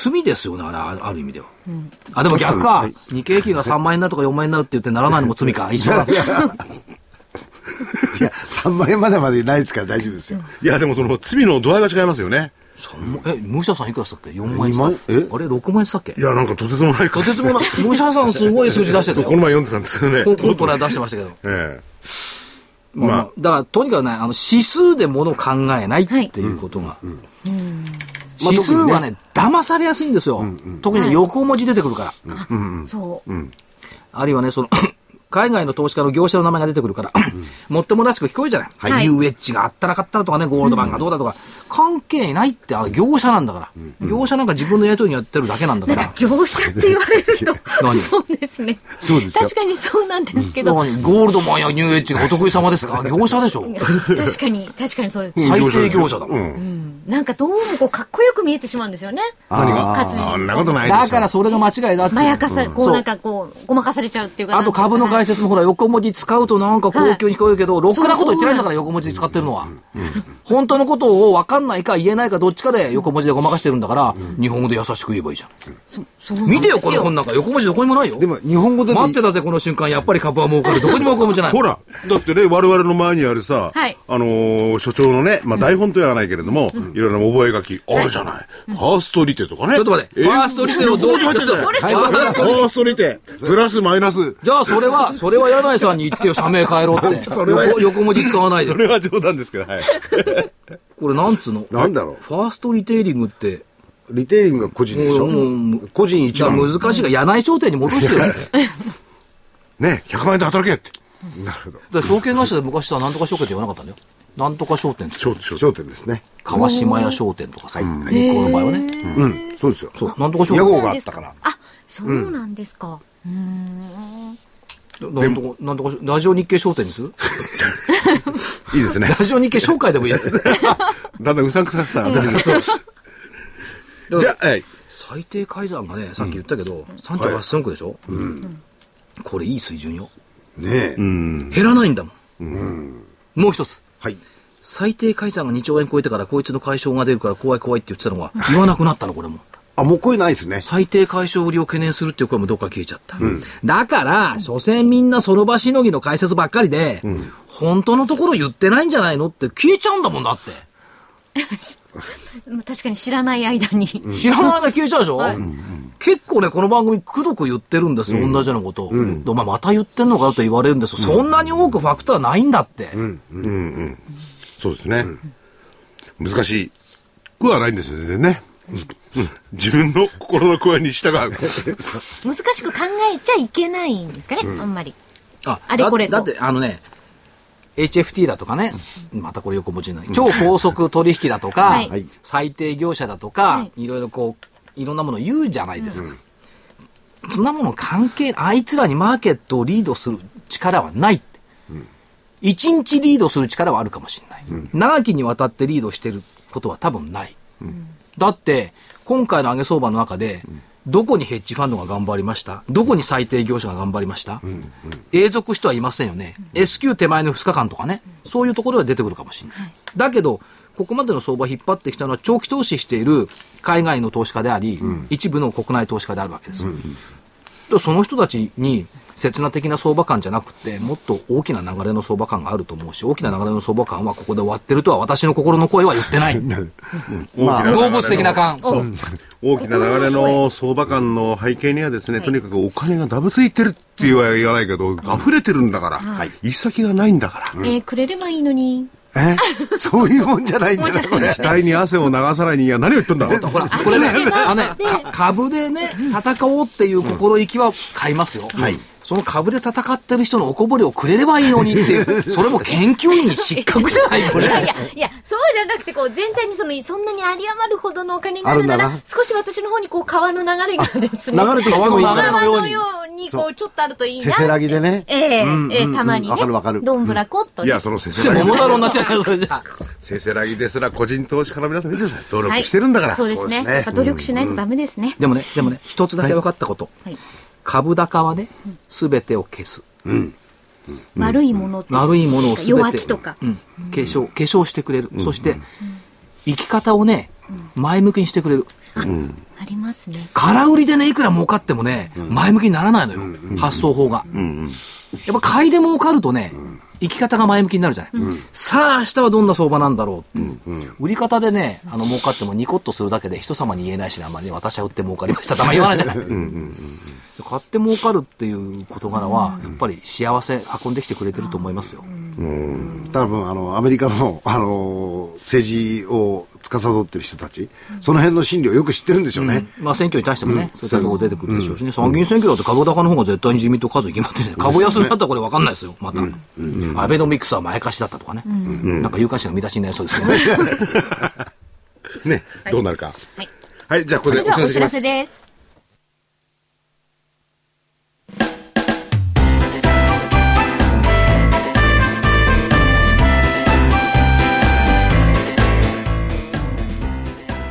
罪ですよね、あれ、あある意味では。あ、でも逆か。日経平均が3万円になるとか4万円になるって言ってならないのも罪か。一緒だ。いや、3万円までまでないですから大丈夫ですよ。いやでもその罪の度合いが違いますよね。え、武者さんいくらしたっけ ?4 万円したえ？あれ ?6 万円したっけ？いやなんかとてつもないとてつもない。武者さんすごい数字出してた そうこのよ。前読んでたんですよね。コンコントラ出してましたけど。えまあ、まあだから、とにかくね、あの、指数でものを考えないっていうことが。指数はね、騙されやすいんですよ。特に横文字出てくるから。そう。あるいはね、その、海外の投資家の業者の名前が出てくるから、もっともらしく聞こえるじゃない？はい。ニューエッジがあったらかったらとかね、ゴールドマンがどうだとか、関係ないって、あれ業者なんだから。業者なんか自分のやりとりにやってるだけなんだから。業者って言われると、何？そうですね。そうですよ。確かにそうなんですけど、何？ゴールドマンやニューエッジがお得意様ですか？業者でしょ？確かに、確かにそうです。最低業者だもん。なんかどうもこうかっこよく見えてしまうんですよね。何が？活字。そんなことないですよ。だからそれが間違いだって。まやかさ、こうなんかこう、ごまかされちゃうっていうか。あと株の解説もほら、横文字使うとなんか高級に聞こえるけど、ろくなこと言ってないんだから、横文字使ってるのは。本当のことを分かんないか言えないかどっちかで横文字でごまかしてるんだから、日本語で優しく言えばいいじゃん。見てよ、この本なんか横文字どこにもないよ。でも日本語で待ってたぜ、この瞬間。やっぱり株は儲かる。どこにも横文字ない。ほら、だってね、我々の前にあるさ、はいあのー所長のね、まあ台本とはないけれども、いろいろな覚書き、あるじゃない。ファーストリテとかね。ちょっと待って。ファーストリテをどう横文字入ってたファーストリテ、プラスマイナス。じゃあ、それは、それは柳井さんに言ってよ、社名変えろって。それは横横文字使わないでそ。れは冗談ですけど、はい。これなんつうの？なんだろファーストリテイリングって、う。リテイリングが個人でしょ？個人一番。難しいが、柳井商店に戻してる。ね、100万円で働けって。なるほど。ら証券会社で昔さ、なんとか証券って言わなかったんだよ。なんとか商店って。ちょ、ちょ、焦点ですね。川島屋商店とかさ、日光の場合はね。うん、そうですよ。そう、なんとか商屋店。号があったから。あ、そうなんですか。うーん。なんとか、なんとか、ラジオ日経商店にす？る いいですね。ラジオ日経商会でもいいやつ。だんだんうさんくささ当たります。じゃあ、はい。最低改ざんがね、さっき言ったけど、3兆8000億でしょ？これいい水準よ。ねえ。減らないんだもん。もう一つ。はい。最低改ざんが2兆円超えてからこいつの解消が出るから怖い怖いって言ってたのが言わなくなったのこれもあ、もう声ないですね。最低解消売りを懸念するっていう声もどっか消えちゃった、だから所詮みんなその場しのぎの解説ばっかりで、本当のところ言ってないんじゃないのって消えちゃうんだもんだって。ま あ確かに知らない間に。知らない間消えちゃうでしょ、結構ね、この番組、くどく言ってるんですよ、同じようなこと。を。でお前また言ってんのかよと言われるんですよ。そんなに多くファクトはないんだって。そうですね。難しくはないんですよ、全然ね。うん自分の心の声に従う。難しく考えちゃいけないんですかね、あんまり。ああれこれとだだって、あのね、HFT だとかね、またこれ横文字になる。超高速取引だとか、はいはい最低業者だとか、、はいろいろこう、いろんなものを言うじゃないですか。そんなもの関係、あいつらにマーケットをリードする力はないって。一日リードする力はあるかもしれない。長きにわたってリードしてることは多分ない。だって、今回の上げ相場の中で、どこにヘッジファンドが頑張りました？どこに最低業者が頑張りました、永続してはいませんよね。S q 手前の2日間とかね、そういうところは出てくるかもしれない。だけど、ここまでの相場を引っ張ってきたのは長期投資している海外の投資家であり、一部の国内投資家であるわけです。よ。でその人たちに刹那的な相場感じゃなくて、もっと大きな流れの相場感があると思うし、大きな流れの相場感はここで終わってるとは私の心の声は言ってない。大きな流れの動物的な感。大きな流れの相場感の背景にはですね、とにかくお金がダブついてるって言わ言わないけど、溢れてるんだから、行き先がないんだから。えーくれればいいのに。え？そういうもんじゃないんだな、これ。額に汗を流さないには何を言ってんだほら、これ。ね、あのね、か株でね、戦おうっていう心意気は買いますよ。はいその株で戦ってる人のおこぼれをくれればいいのにっていう、それも研究員失格じゃないこれ。いやいや、いや、そうじゃなくて、こう、全体にその、そんなに有り余るほどのお金があるなら少し私の方にこう、川の流れがですね。流れてきてもいい川のように、こう、ちょっとあるといいな。せせらぎでね。ええうんええたまにね。わかるわかるどんぶらこっとね。いや、そのせせらぎ桃。太郎になっちゃうよ、それじゃ。せせらぎですら個人投資家の皆さん見てください。努力はいしてるんだから。そうですね。努力しないとダメですね。でもね、でもね、一つだけ分かったこと。はい株高はね、すべてを消す。悪いものって。悪いものをすべて。弱気とか。うん。化粧、化粧してくれる。そして、生き方をね、前向きにしてくれる。ありますね。空売りでね、いくら儲かってもね、前向きにならないのよ。発想法が。やっぱ買いで儲かるとね、生き方が前向きになるじゃない。さあ、明日はどんな相場なんだろうって。売り方でね、あの、儲かってもニコッとするだけで人様に言えないしね、あんまりね、私は売って儲かりましたとあ言わないじゃない。買って儲かるっていう事柄は、やっぱり幸せ運んできてくれてると思いますよ。多分、あの、アメリカの、あの、政治を司ってる人たち、その辺の心理をよく知ってるんでしょうね。まあ選挙に対してもね、そういったところ出てくるでしょうしね、参議院選挙だって株高の方が絶対に自民党数決まってる株安になったらこれ分かんないですよ、また。アベノミクスは前貸しだったとかね。なんか有価値の見出しになりそうですけどね。ね、どうなるか。はい。はい、じゃあこそれでお知ら。せです。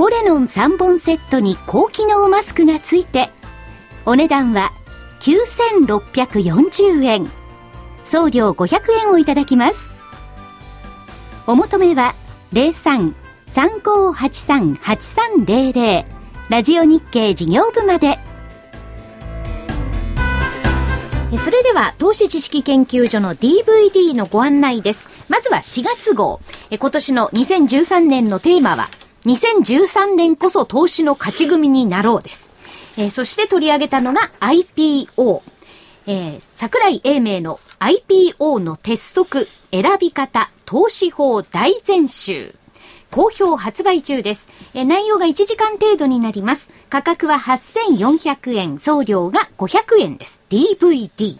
ポレノン3本セットに高機能マスクがついてお値段は9640円。送料500円をいただきます。お求めは03-3583-8300ラジオ日経事業部まで。それでは投資知識研究所の DVD のご案内です。まずは4月号。今年の2013年のテーマは2013年こそ投資の勝ち組になろうですえー、そして取り上げたのが IPO。えー、桜井英明の IPO の鉄則、選び方、投資法大全集。好評発売中です。えー、内容が1時間程度になります。価格は8400円、送料が500円です。DVD。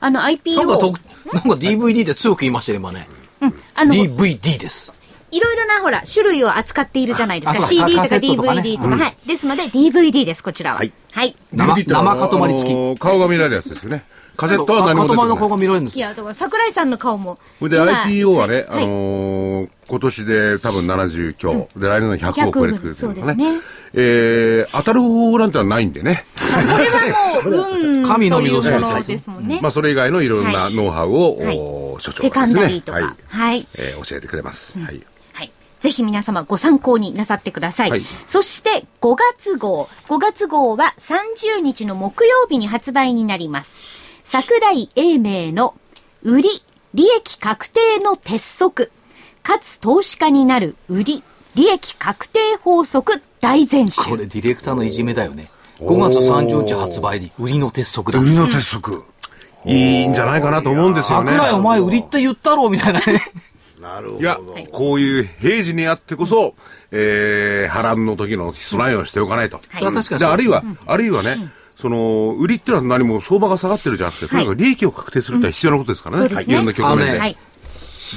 あの IPO。なんかと、なんか DVD で強く言いましたね、今ね。うん。あの、DVD です。いろいろな、ほら、種類を扱っているじゃないですか。CD とか DVD とか、はい。ですので、DVD です、こちらは。はい。はい。生、生塊付き。顔が見られるやつですよね。カセットは何も出ての顔が見られるんですいや、だから桜井さんの顔も。で、IPO はね、あの今年で多分70強、で、来年の100億円作れてるんですね。えー、当たる方法なんてはないんでね。これはもう、運神の水をですもんね。まあ、それ以外のいろんなノウハウを、所長がですね、はい。え教えてくれます。はい。ぜひ皆様ご参考になさってください。はい、そして5月号。5月号は30日の木曜日に発売になります。桜井英明の売り、利益確定の鉄則。かつ投資家になる売り、利益確定法則大全集。これディレクターのいじめだよね。5月30日発売に売りの鉄則だ。売りの鉄則。いいんじゃないかなと思うんですよね。桜井お前売りって言ったろうみたいなね。なるほど。いや、こういう平時にあってこそ、えー、波乱の時の備えをしておかないと。はい、確かに。あるいは、あるいはね、その、売りっていうのは何も相場が下がってるじゃなくて、とにかく利益を確定するって必要なことですからね。い、ろんな局面で。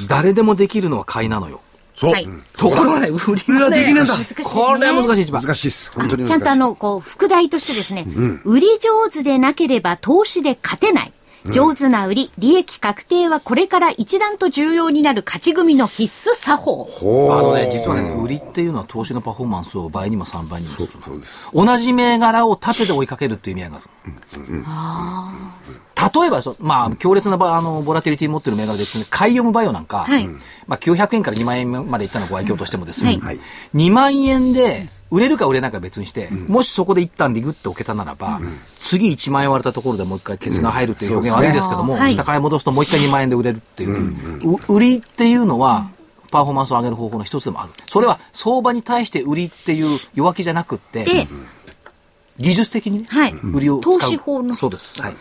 誰でもできるのは買いなのよ。そう。ところがね、売りはできないんだ。これは難しい一番。難しいです。本当にちゃんとあの、こう、副題としてですね、売り上手でなければ投資で勝てない。上手な売り、利益確定はこれから一段と重要になる勝ち組の必須作法。あのね、実はね、売りっていうのは投資のパフォーマンスを倍にも3倍にもする。そうです同じ銘柄を縦で追いかけるっていう意味合いがある。うんうん例えばまあ、強烈なあのボラティリティ持ってる銘柄で、カイオムバイオなんか、はい、まあ、900円から2万円までいったのをご愛嬌としてもですね、はい、2万円で売れるか売れないか別にして、うん、もしそこで一旦リグっておけたならば、うん、次1万円割れたところでもう一回ケツが入るっていう表現は悪いですけども、うんね、下買い戻すともう一回2万円で売れるっていう、売りっていうのは、パフォーマンスを上げる方法の一つでもある。それは相場に対して売りっていう弱気じゃなくって、技術的にね、はい、売りを投資法の。そうです。はい。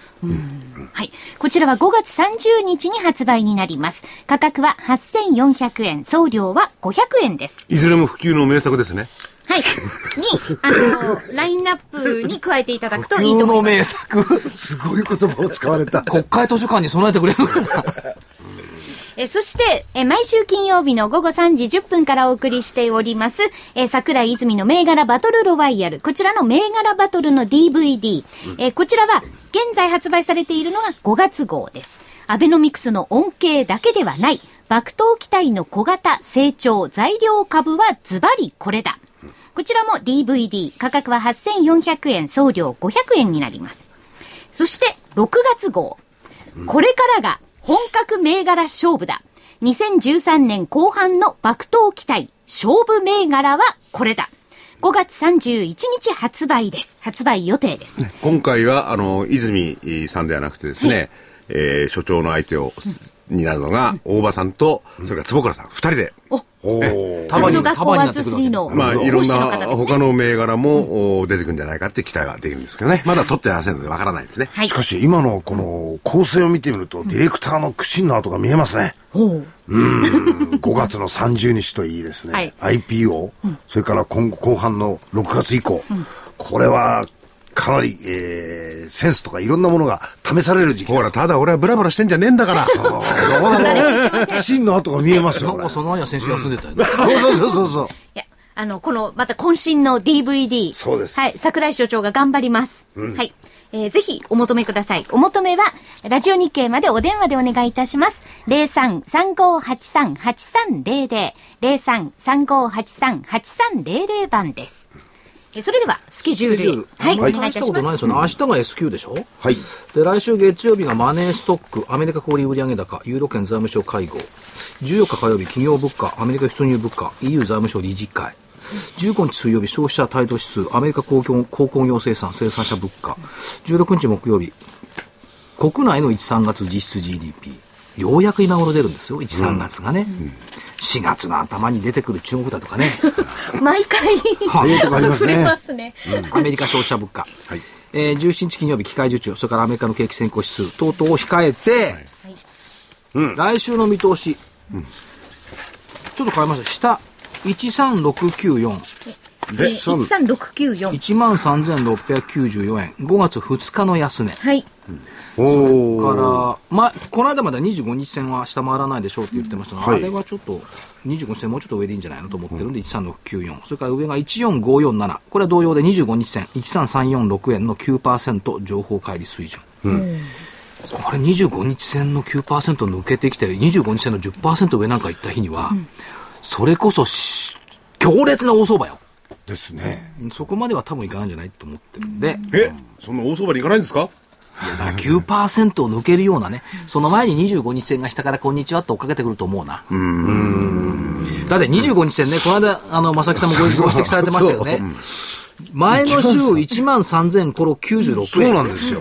はい。こちらは5月30日に発売になります。価格は8400円、送料は500円です。いずれも普及の名作ですね。はい。に、あの、ラインナップに加えていただくといいと思います。の名作。すごい言葉を使われた。国会図書館に備えてくれるのかな。えそして、え毎週金曜日の午後3時10分からお送りしております、え桜井泉の銘柄バトルロワイヤル。こちらの銘柄バトルの DVD。えこちらは、現在発売されているのが5月号です。アベノミクスの恩恵だけではない、爆投機体の小型成長材料株はズバリこれだ。こちらも DVD、価格は8400円、送料500円になります。そして、6月号。これからが本格銘柄勝負だ。2013年後半の爆投期待、勝負銘柄はこれだ。5月31日発売です。発売予定です。今回は、あの、泉さんではなくてですね、はいえー所長の相手を、になるのが、大場さんと、それから坪倉さん、二人で、おー束にの学校束にワンツーなってくるわけスリーの。まあ、いろんな。他の銘柄も、お出てくるんじゃないかって期待はできるんですけどね。まだ取ってませんのでわからないですね。はい。し。かし今のこの構成を見てみると、ディレクターの苦心の跡が見えますね。ほう。5月の30日といいですね、はい。IPO、それから今後後半の6月以降、これはかなり、えー、センスとかいろんなものが試される時期ほら、ただ俺はブラブラしてんじゃねえんだから。真の跡が見えますよ。なんかその前は先週休んでたよね。そうそうそうそう。いや、あの、この、また渾身の DVD。そうですはい、桜井所長が頑張ります。はい。えーぜひお求めください。お求めは、ラジオ日経までお電話でお願いいたします。03-3583-8300。03-3583-8300番です。えーそれでは、スケジュール。はい、おあんまり願いいたします大したことないで。すよね。明日が S q でしょ？はい。で、来週月曜日がマネーストック、アメリカ小売売上高、ユーロ圏財務省会合。14日火曜日、企業物価、アメリカ出入物価、EU 財務省理事会。15日水曜日、消費者態度指数、アメリカ公共鉱工業生産、生産者物価。16日木曜日、国内の1、3月実質 GDP。ようやく今頃出るんですよ、1、3月がね。4月の頭に出てくる中国だとかね。毎回、早いとこあります触れねま。すね。アメリカ消費者物価。えー17日金曜日、機械受注、それからアメリカの景気先行指数等々を控えて、来週の見通し、ちょっと変えました。下、13694、え13694。13,694円、5月2日の安値。はい。おーから、まあ、この間までは25日線は下回らないでしょうって言ってましたが、はいあれはちょっと、25日線もうちょっと上でいいんじゃないのと思ってるんで、13694。それから上が14547。これは同様で25日線、13346円の9%情報乖離水準。これ25日線の9%抜けてきて、25日線の10%上なんか行った日には、それこそし強烈な大相場よ。ですね。そこまでは多分いかないんじゃないと思ってるんで、え、そんな大相場に行かないんですか？だから9%を抜けるようなね、その前に25日線が下からこんにちはって追っかけてくると思うな。だって25日線ね、この間、あの、正木さんもごご指摘されてましたよね。前の週1万3000ころ96円。そうなんですよ。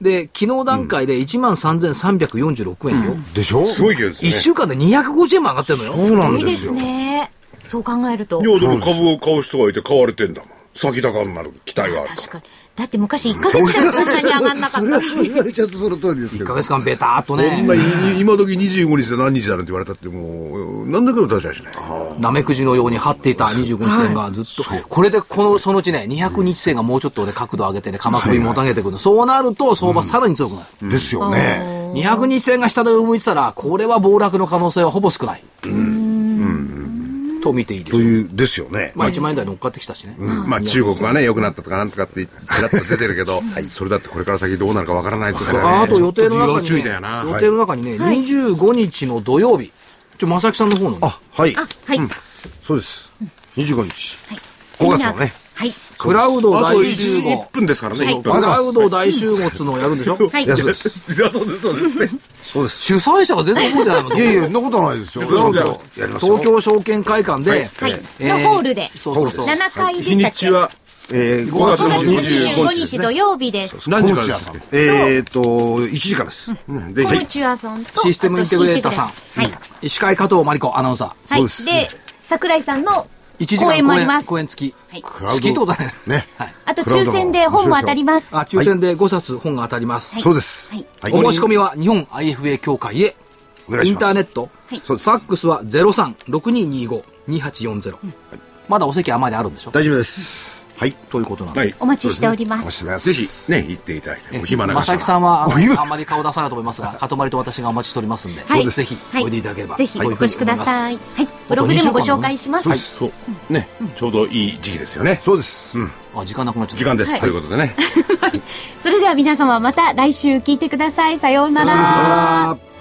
で、昨日段階で1万3346円よ。でしょ？すごい勢いです1ね。週間で250円も上がってるのよ。そうなんいいですですよ。ね。そう考えると。いや、でも株を買う人がいて買われてんだもん。先高になる期待があるか確かに。だって昔1ヶ月でもこんなに上がんなかった それはそう言われちゃうとその通りですけ1どヶ。月間ベターっとら。こんなね、い今時25日で何日だなんて言われたってもう、なんだけど確かしない。なめくじのように張っていた25日線がずっと、これでこの、そのうちね、200日線がもうちょっとね、角度上げてね、鎌首もたげてくる。そうなると、相場さらに強くなる。ですよね。200日線が下で上向いてたら、これは暴落の可能性はほぼ少ない。と見ていいでしょう。という、ですよね。まあ1万円台乗っかってきたしね。まあ中国がね、良くなったとかなんとかって、ちらっと出てるけど、それだってこれから先どうなるかわからないですからね。ああと予定の中に、ね。予定の中にね、25日の土曜日、ちょ、正木さんの方のね、あ、はい。あ、はい。そうです。25日。はい。5月のね。はい。クラウドあと大集合1。分ですからね。はい1分クラウド大集合っつうのをやるんでしょ？はい。やつです。いや、そうです、そうですね。そうです。主催者が全然覚えてないのいやいや、そんなことはないですよ。ちゃんとやりますよ東。京証券会館で、はい。えのホールで。そうそうそう。7階で日したっけ？にちはえー、5月5の月の25 25日日土曜日です。何時からですか？えーと、1時からです。で、コムチュアさんと、システムインテグレーターさんはい。司会加藤真理子アナウンサー。はい。で、桜井さんの1時間公演もあります。公演付き。はい。クラウド付きってことだね。ね。はい。あと抽選で本も当たります。あ、抽選で5冊本が当たります。そうです。はいはいお申し込みは日本 IFA 協会へ。インお願いしますターネット。はいそうですファックスは03-6225-2840。まだお席余りあるんでしょ大丈夫です。はい。ということなんで。はい。お待ちしております。お待ちしてます。ぜひ、ね、行っていただいて、お暇なま方はさきさんはあんまり顔出さないと思いますが、かとまりと私がお待ちしておりますんで、はいぜひおいでいただければ。ぜひお越しください。い。はい。ブログでもご紹介します。そうです。そう。ね、ちょうどいい時期ですよね。そうです。あ、時間なくなっちゃった。時間です。はいということでね。それでは皆様また来週聞いてください。さようなら。